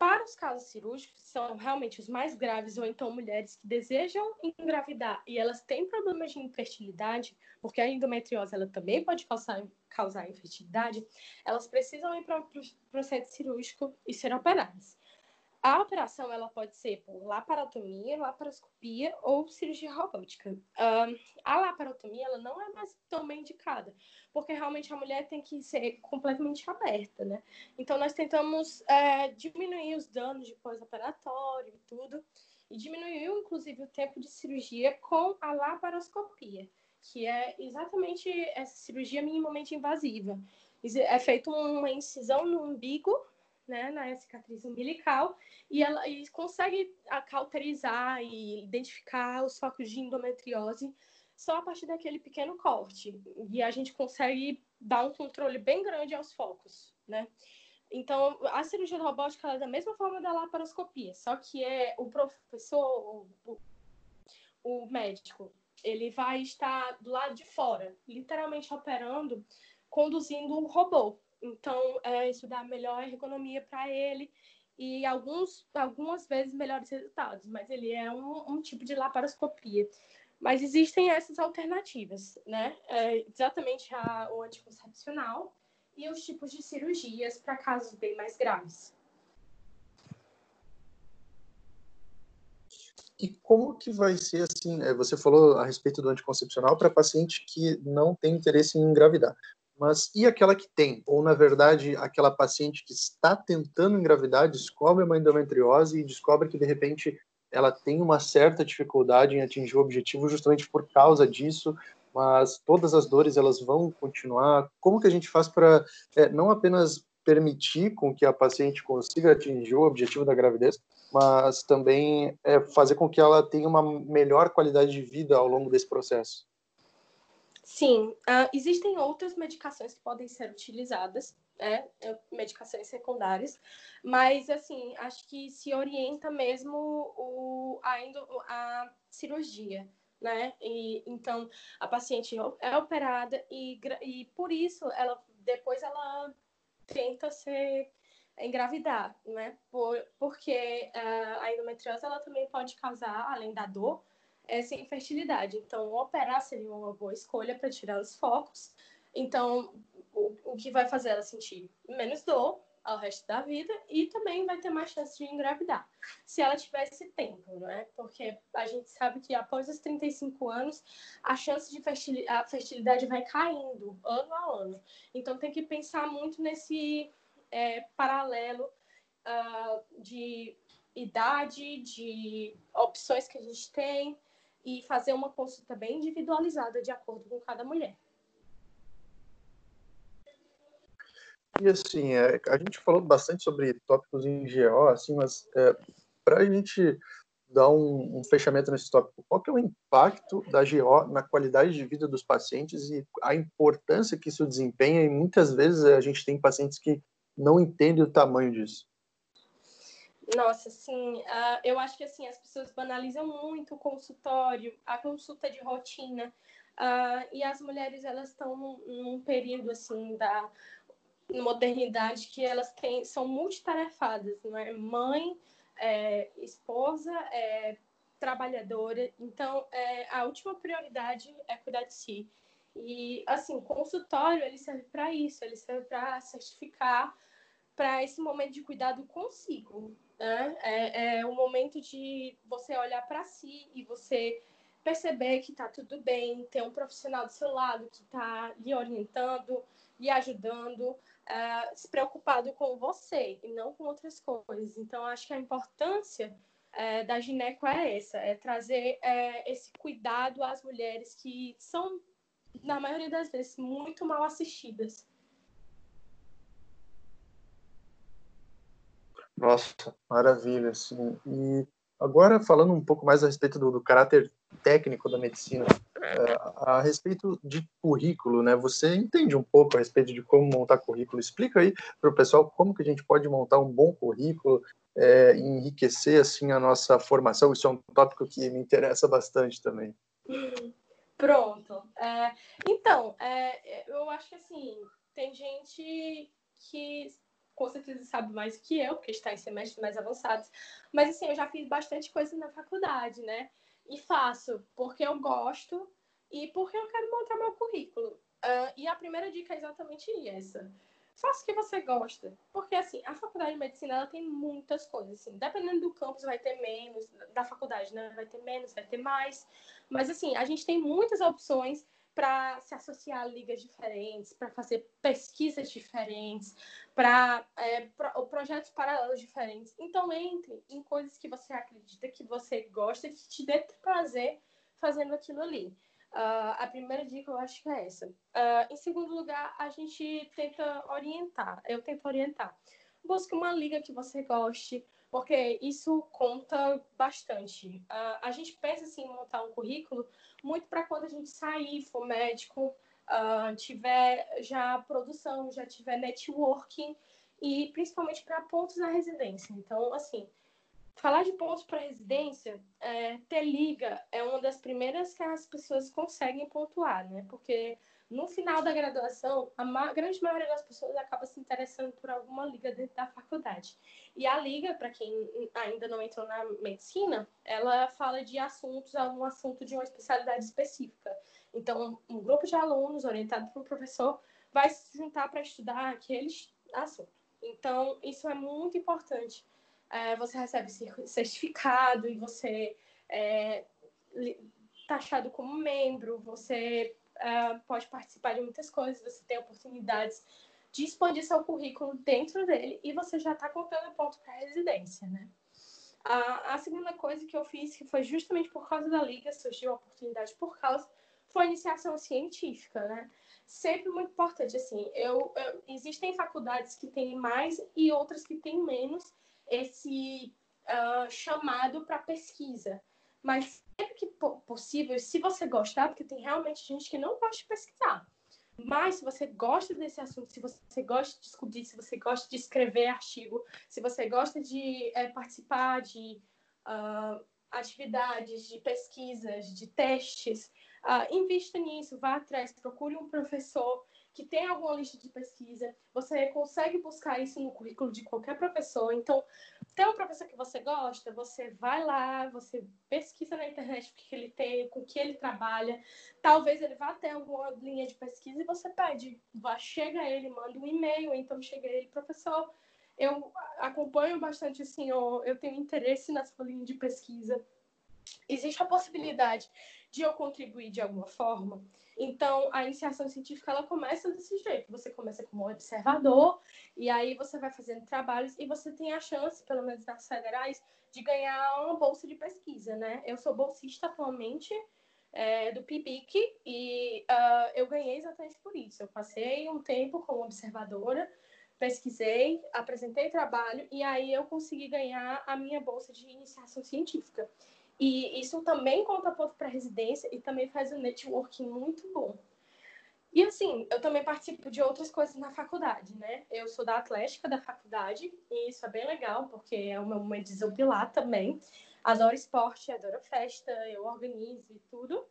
Para os casos cirúrgicos, são realmente os mais graves, ou então mulheres que desejam engravidar e elas têm problemas de infertilidade, porque a endometriose ela também pode causar, causar infertilidade, elas precisam ir para o processo cirúrgico e ser operadas. A operação ela pode ser por laparotomia, laparoscopia ou cirurgia robótica. A laparotomia ela não é mais tão bem indicada, porque realmente a mulher tem que ser completamente aberta, né? Então nós tentamos é, diminuir os danos de pós-operatório e tudo, e diminuiu inclusive o tempo de cirurgia com a laparoscopia, que é exatamente essa cirurgia minimamente invasiva. É feita uma incisão no umbigo né, na cicatriz umbilical e ela e consegue cauterizar e identificar os focos de endometriose só a partir daquele pequeno corte. E a gente consegue dar um controle bem grande aos focos, né? Então, a cirurgia robótica é da mesma forma da laparoscopia, só que é o professor, o, o médico, ele vai estar do lado de fora, literalmente operando, conduzindo um robô. Então, é, dá melhor ergonomia para ele e alguns, algumas vezes melhores resultados, mas ele é um, um tipo de laparoscopia. Mas existem essas alternativas, né? É, exatamente a, o anticoncepcional e os tipos de cirurgias para casos bem mais graves. E como que vai ser assim? É, você falou a respeito do anticoncepcional para paciente que não tem interesse em engravidar. Mas e aquela que tem? Ou, na verdade, aquela paciente que está tentando engravidar, descobre uma endometriose e descobre que, de repente, ela tem uma certa dificuldade em atingir o objetivo justamente por causa disso, mas todas as dores elas vão continuar. Como que a gente faz para é, não apenas permitir com que a paciente consiga atingir o objetivo da gravidez, mas também é, fazer com que ela tenha uma melhor qualidade de vida ao longo desse processo? Sim, uh, existem outras medicações que podem ser utilizadas, né? medicações secundárias, mas assim, acho que se orienta mesmo o, a, a cirurgia, né? E, então, a paciente é operada e, e por isso ela depois ela tenta ser engravidar, né? Por, porque uh, a endometriose ela também pode causar, além da dor, essa infertilidade. Então, operar seria uma boa escolha para tirar os focos. Então, o, o que vai fazer ela sentir menos dor ao resto da vida e também vai ter mais chance de engravidar, se ela tiver esse tempo, não é? Porque a gente sabe que após os 35 anos, a chance de fertilidade, a fertilidade vai caindo ano a ano. Então tem que pensar muito nesse é, paralelo uh, de idade, de opções que a gente tem e fazer uma consulta bem individualizada de acordo com cada mulher. E assim, é, a gente falou bastante sobre tópicos em GO, assim, mas é, para a gente dar um, um, fechamento nesse tópico, qual que é o impacto da GO na qualidade de vida dos pacientes e a importância que isso desempenha? E muitas vezes a gente tem pacientes que não entendem o tamanho disso. Nossa, sim, uh, eu acho que assim as pessoas banalizam muito o consultório, a consulta de rotina, uh, e as mulheres elas estão num, num período assim da modernidade que elas têm, são multitarefadas, não é? Mãe, é, esposa, é, trabalhadora. Então, é, a última prioridade é cuidar de si. E, assim, o consultório, ele serve para isso, ele serve para certificar para esse momento de cuidado consigo. Né? É, é o momento de você olhar para si e você perceber que está tudo bem, ter um profissional do seu lado que está lhe orientando, lhe ajudando, uh, se preocupado com você e não com outras coisas. Então, acho que a importância uh, da gineco é essa, é trazer uh, esse cuidado às mulheres que são, na maioria das vezes, muito mal assistidas. Nossa, maravilha, assim. E agora falando um pouco mais a respeito do, do caráter técnico da medicina, é, a respeito de currículo, né? Você entende um pouco a respeito de como montar currículo? Explica aí para o pessoal como que a gente pode montar um bom currículo, é, enriquecer assim a nossa formação. Isso é um tópico que me interessa bastante também. Pronto. É, então, é, eu acho que assim tem gente que com certeza sabe mais que eu, porque está em semestres mais avançados. Mas assim, eu já fiz bastante coisa na faculdade, né? E faço porque eu gosto e porque eu quero montar meu currículo. Uh, e a primeira dica é exatamente essa. Faça o que você gosta. Porque, assim, a faculdade de medicina, ela tem muitas coisas, assim. Dependendo do campus, vai ter menos. Da faculdade, né? Vai ter menos, vai ter mais. Mas, assim, a gente tem muitas opções para se associar a ligas diferentes, para fazer pesquisas diferentes, para é, pro, projetos paralelos diferentes. Então, entre em coisas que você acredita, que você gosta, que te dê prazer fazendo aquilo ali. Uh, a primeira dica eu acho que é essa. Uh, em segundo lugar, a gente tenta orientar. Eu tento orientar. Busque uma liga que você goste, porque isso conta bastante. Uh, a gente pensa assim, em montar um currículo muito para quando a gente sair, for médico, uh, tiver já produção, já tiver networking e principalmente para pontos na residência. Então, assim, falar de pontos para residência, é, ter liga é uma das primeiras que as pessoas conseguem pontuar, né? Porque no final da graduação, a grande maioria das pessoas acaba se interessando por alguma liga dentro da faculdade. E a liga, para quem ainda não entrou na medicina, ela fala de assuntos, um assunto de uma especialidade específica. Então, um grupo de alunos orientado por um professor vai se juntar para estudar aquele assunto. Então, isso é muito importante. É, você recebe certificado e você é taxado como membro, você uh, pode participar de muitas coisas, você tem oportunidades de expandir seu currículo dentro dele e você já está contando ponto para residência, né? A, a segunda coisa que eu fiz, que foi justamente por causa da liga, surgiu a oportunidade por causa, foi a iniciação científica, né? Sempre muito importante, assim, eu, eu existem faculdades que têm mais e outras que têm menos esse uh, chamado para pesquisa. Mas sempre que possível, se você gostar, porque tem realmente gente que não gosta de pesquisar. Mas se você gosta desse assunto, se você gosta de discutir, se você gosta de escrever artigo, se você gosta de é, participar de uh, atividades, de pesquisas, de testes, uh, invista nisso, vá atrás, procure um professor que tem alguma lista de pesquisa, você consegue buscar isso no currículo de qualquer professor. Então, tem um professor que você gosta, você vai lá, você pesquisa na internet o que ele tem, com que ele trabalha. Talvez ele vá ter alguma linha de pesquisa e você pede. Vá, chega ele, manda um e-mail, então chega ele, professor, eu acompanho bastante o senhor, eu tenho interesse na sua linha de pesquisa. Existe a possibilidade de eu contribuir de alguma forma? Então, a iniciação científica ela começa desse jeito. Você começa como observador e aí você vai fazendo trabalhos e você tem a chance, pelo menos nas federais, de ganhar uma bolsa de pesquisa, né? Eu sou bolsista atualmente é, do PIBIC e uh, eu ganhei exatamente por isso. Eu passei um tempo como observadora, pesquisei, apresentei trabalho e aí eu consegui ganhar a minha bolsa de iniciação científica. E isso também conta ponto para residência e também faz um networking muito bom. E assim, eu também participo de outras coisas na faculdade, né? Eu sou da Atlética da faculdade e isso é bem legal, porque é meu momento de desopilar também. Adoro esporte, adoro festa, eu organizo e tudo.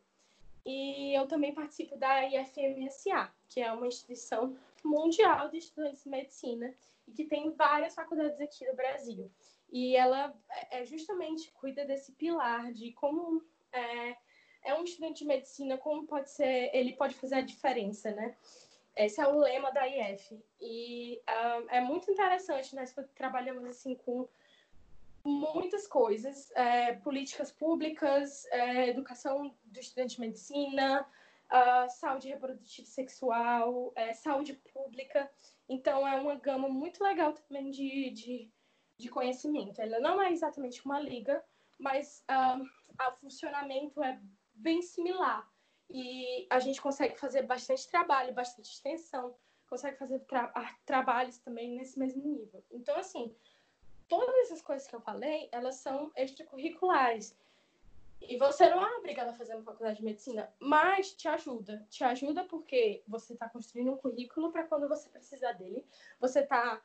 E eu também participo da IFMSA, que é uma instituição mundial de estudantes de medicina e que tem várias faculdades aqui no Brasil. E ela é, é justamente cuida desse pilar de como é, é um estudante de medicina, como pode ser, ele pode fazer a diferença, né? Esse é o lema da IF. E uh, é muito interessante, nós trabalhamos assim com muitas coisas, é, políticas públicas, é, educação do estudante de medicina, uh, saúde reprodutiva e sexual, é, saúde pública. Então, é uma gama muito legal também de, de de conhecimento. Ela não é exatamente uma liga, mas uh, o funcionamento é bem similar. E a gente consegue fazer bastante trabalho, bastante extensão, consegue fazer tra trabalhos também nesse mesmo nível. Então, assim, todas essas coisas que eu falei, elas são extracurriculares. E você não é obrigado a fazer uma faculdade de medicina, mas te ajuda. Te ajuda porque você está construindo um currículo para quando você precisar dele. Você está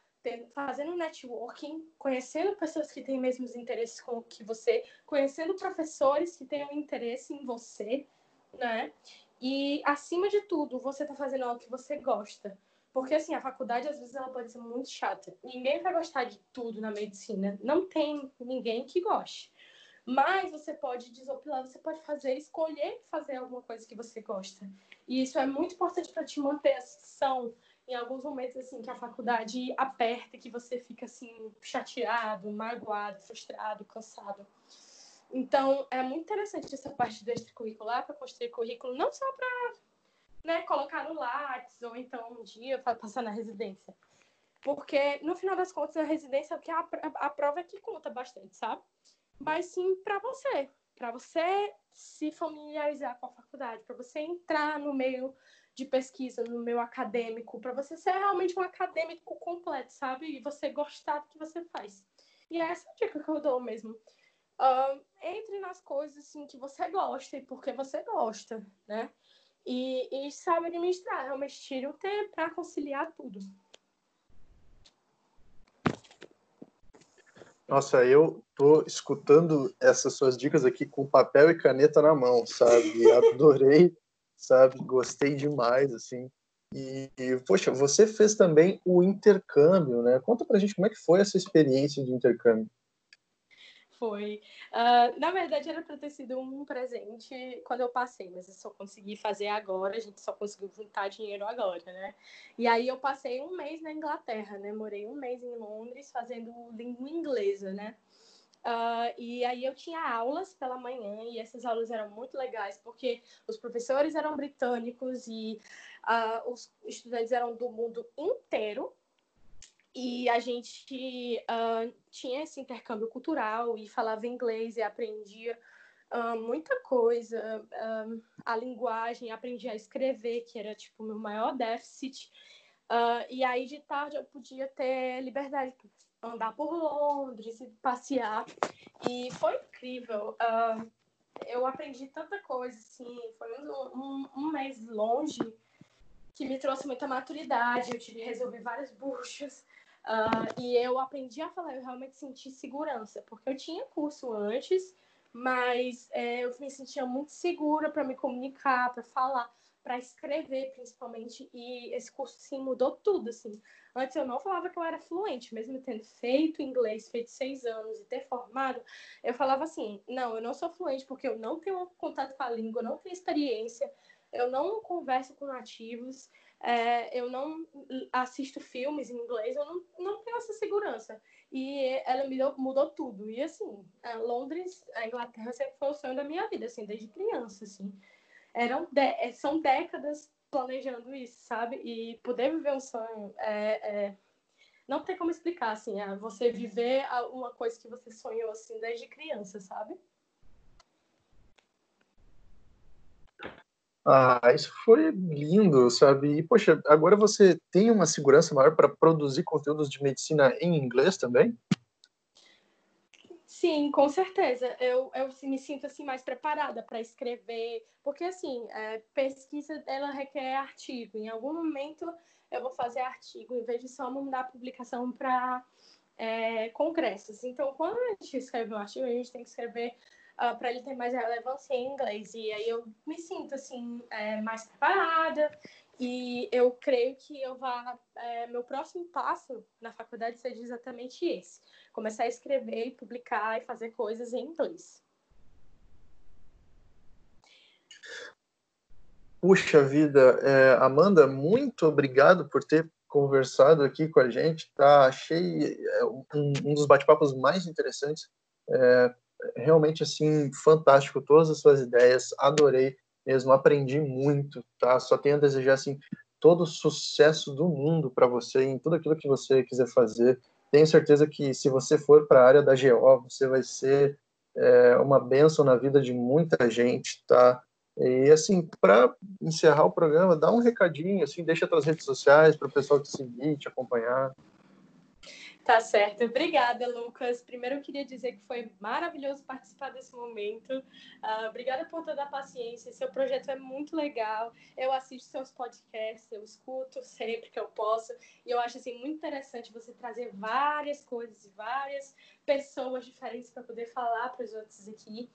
fazendo networking, conhecendo pessoas que têm mesmos interesses com que você, conhecendo professores que tenham interesse em você, né? E acima de tudo, você está fazendo algo que você gosta. Porque assim, a faculdade às vezes ela pode ser muito chata. Ninguém vai gostar de tudo na medicina. Não tem ninguém que goste. Mas você pode desopilar, você pode fazer, escolher fazer alguma coisa que você gosta. E isso é muito importante para te manter a sessão, em alguns momentos assim que a faculdade aperta, que você fica assim chateado, magoado, frustrado, cansado. Então, é muito interessante essa parte do extracurricular para construir currículo, não só para né, colocar no Lattes ou então um dia para passar na residência. Porque, no final das contas, a residência é o que a, a, prova é que conta bastante, sabe? Mas sim para você, para você se familiarizar com a faculdade, para você entrar no meio de pesquisa no meu acadêmico, para você ser realmente um acadêmico completo, sabe? E você gostar do que você faz. E essa é a dica que eu dou mesmo. Uh, entre nas coisas assim, que você gosta e porque você gosta, né? E, e sabe administrar, realmente tire o tempo para conciliar tudo. Nossa, eu tô escutando essas suas dicas aqui com papel e caneta na mão, sabe? Adorei sabe? Gostei demais, assim. E, poxa, você fez também o intercâmbio, né? Conta pra gente como é que foi essa experiência de intercâmbio. Foi. Uh, na verdade, era para ter sido um presente quando eu passei, mas eu só consegui fazer agora, a gente só conseguiu juntar dinheiro agora, né? E aí eu passei um mês na Inglaterra, né? Morei um mês em Londres fazendo língua inglesa, né? Uh, e aí eu tinha aulas pela manhã e essas aulas eram muito legais porque os professores eram britânicos e uh, os estudantes eram do mundo inteiro. E a gente uh, tinha esse intercâmbio cultural e falava inglês e aprendia muita coisa, a linguagem, aprendi a escrever, que era tipo meu maior déficit. e aí de tarde eu podia ter liberdade andar por Londres e passear. E foi incrível. Uh, eu aprendi tanta coisa, assim, foi um, um, um, mês longe que me trouxe muita maturidade. Eu tive que resolver vários buchos. Uh, e eu aprendi a falar, eu realmente senti segurança, porque eu tinha curso antes, mas é, eu me sentia muito segura para me comunicar, para falar para escrever, principalmente, e esse curso, sim, mudou tudo, assim. Antes eu não falava que eu era fluente, mesmo tendo feito inglês, feito seis anos e ter formado, eu falava assim, não, eu não sou fluente porque eu não tenho contato com a língua, não tenho experiência, eu não converso com nativos, é, eu não assisto filmes em inglês, eu não, não tenho essa segurança. E ela me deu, mudou tudo. E assim, a Londres, a Inglaterra sempre foi o sonho da minha vida, assim, desde criança, assim. Eram de, são décadas planejando isso, sabe? E poder viver um sonho é, é não tem como explicar, assim, é você viver uma coisa que você sonhou, assim, desde criança, sabe? Ah, isso foi lindo, sabe? E, poxa, agora você tem uma segurança maior para produzir conteúdos de medicina em inglês também? Sim, com certeza. Eu, eu me sinto assim mais preparada para escrever, porque assim, é, pesquisa ela requer artigo. Em algum momento eu vou fazer artigo, em vez de só mandar publicação para é, congressos. Então, quando a gente escreve um artigo, a gente tem que escrever uh, ah, para ele ter mais relevância em inglês. E aí eu me sinto assim é, mais preparada e eu creio que eu vá é, meu próximo passo na faculdade seja exatamente esse: começar a escrever, publicar e fazer coisas em inglês. Puxa vida, é, Amanda, muito obrigado por ter conversado aqui com a gente. Tá, achei é, um, um dos bate-papos mais interessantes. É, realmente assim fantástico todas as suas ideias. Adorei mesmo, aprendi muito. Tá, só tenho a desejar assim todo o sucesso do mundo para você em tudo aquilo que você quiser fazer. Tenho certeza que se você for para a área da GO, você vai ser é, uma benção na vida de muita gente, tá? E assim, para encerrar o programa, dá um recadinho, assim, deixa tuas redes sociais para o pessoal te seguir, te acompanhar. Tá certo. Obrigada, Lucas. Primeiro eu queria dizer que foi maravilhoso participar desse momento. Uh, obrigada por toda a paciência. Seu projeto é muito legal. Eu assisto seus podcasts, eu escuto sempre que eu posso. E eu acho assim muito interessante você trazer várias coisas e várias pessoas diferentes para poder falar para os outros aqui.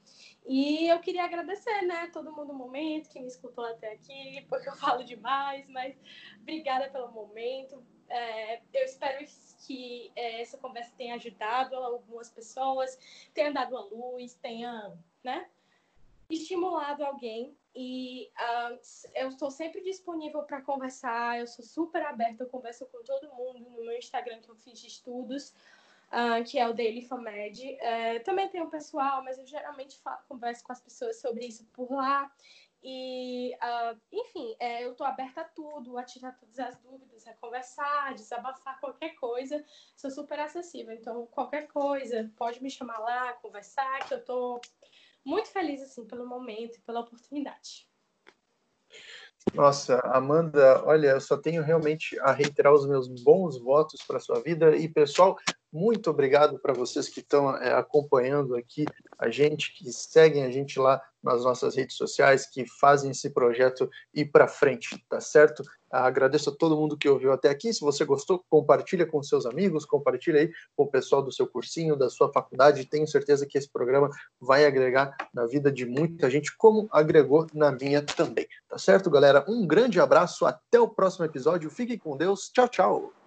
E eu queria agradecer, né, todo mundo no momento que me escutou até aqui, porque eu falo demais, mas obrigada pelo momento. É, eu espero que é, essa conversa tenha ajudado algumas pessoas, tenha dado a luz, tenha, né, estimulado alguém. E uh, eu estou sempre disponível para conversar, eu sou super aberta, eu converso com todo mundo no meu Instagram que eu fiz de estudos, uh, que é o Daily Famed. Uh, também tem o pessoal, mas eu geralmente falo, converso com as pessoas sobre isso por lá. E, uh, enfim, é, eu estou aberta a tudo, a tirar todas as dúvidas, a conversar, a desabafar qualquer coisa. Sou super acessível, então qualquer coisa, pode me chamar lá, conversar, que eu estou muito feliz assim pelo momento e pela oportunidade. Nossa, Amanda, olha, eu só tenho realmente a reiterar os meus bons votos para sua vida e pessoal, muito obrigado para vocês que estão é, acompanhando aqui a gente, que seguem a gente lá nas nossas redes sociais, que fazem esse projeto ir para frente, tá certo? Agradeço a todo mundo que ouviu até aqui. Se você gostou, compartilha com seus amigos, compartilha aí com o pessoal do seu cursinho, da sua faculdade. Tenho certeza que esse programa vai agregar na vida de muita gente, como agregou na minha também. Tá certo, galera? Um grande abraço, até o próximo episódio. Fiquem com Deus. Tchau, tchau.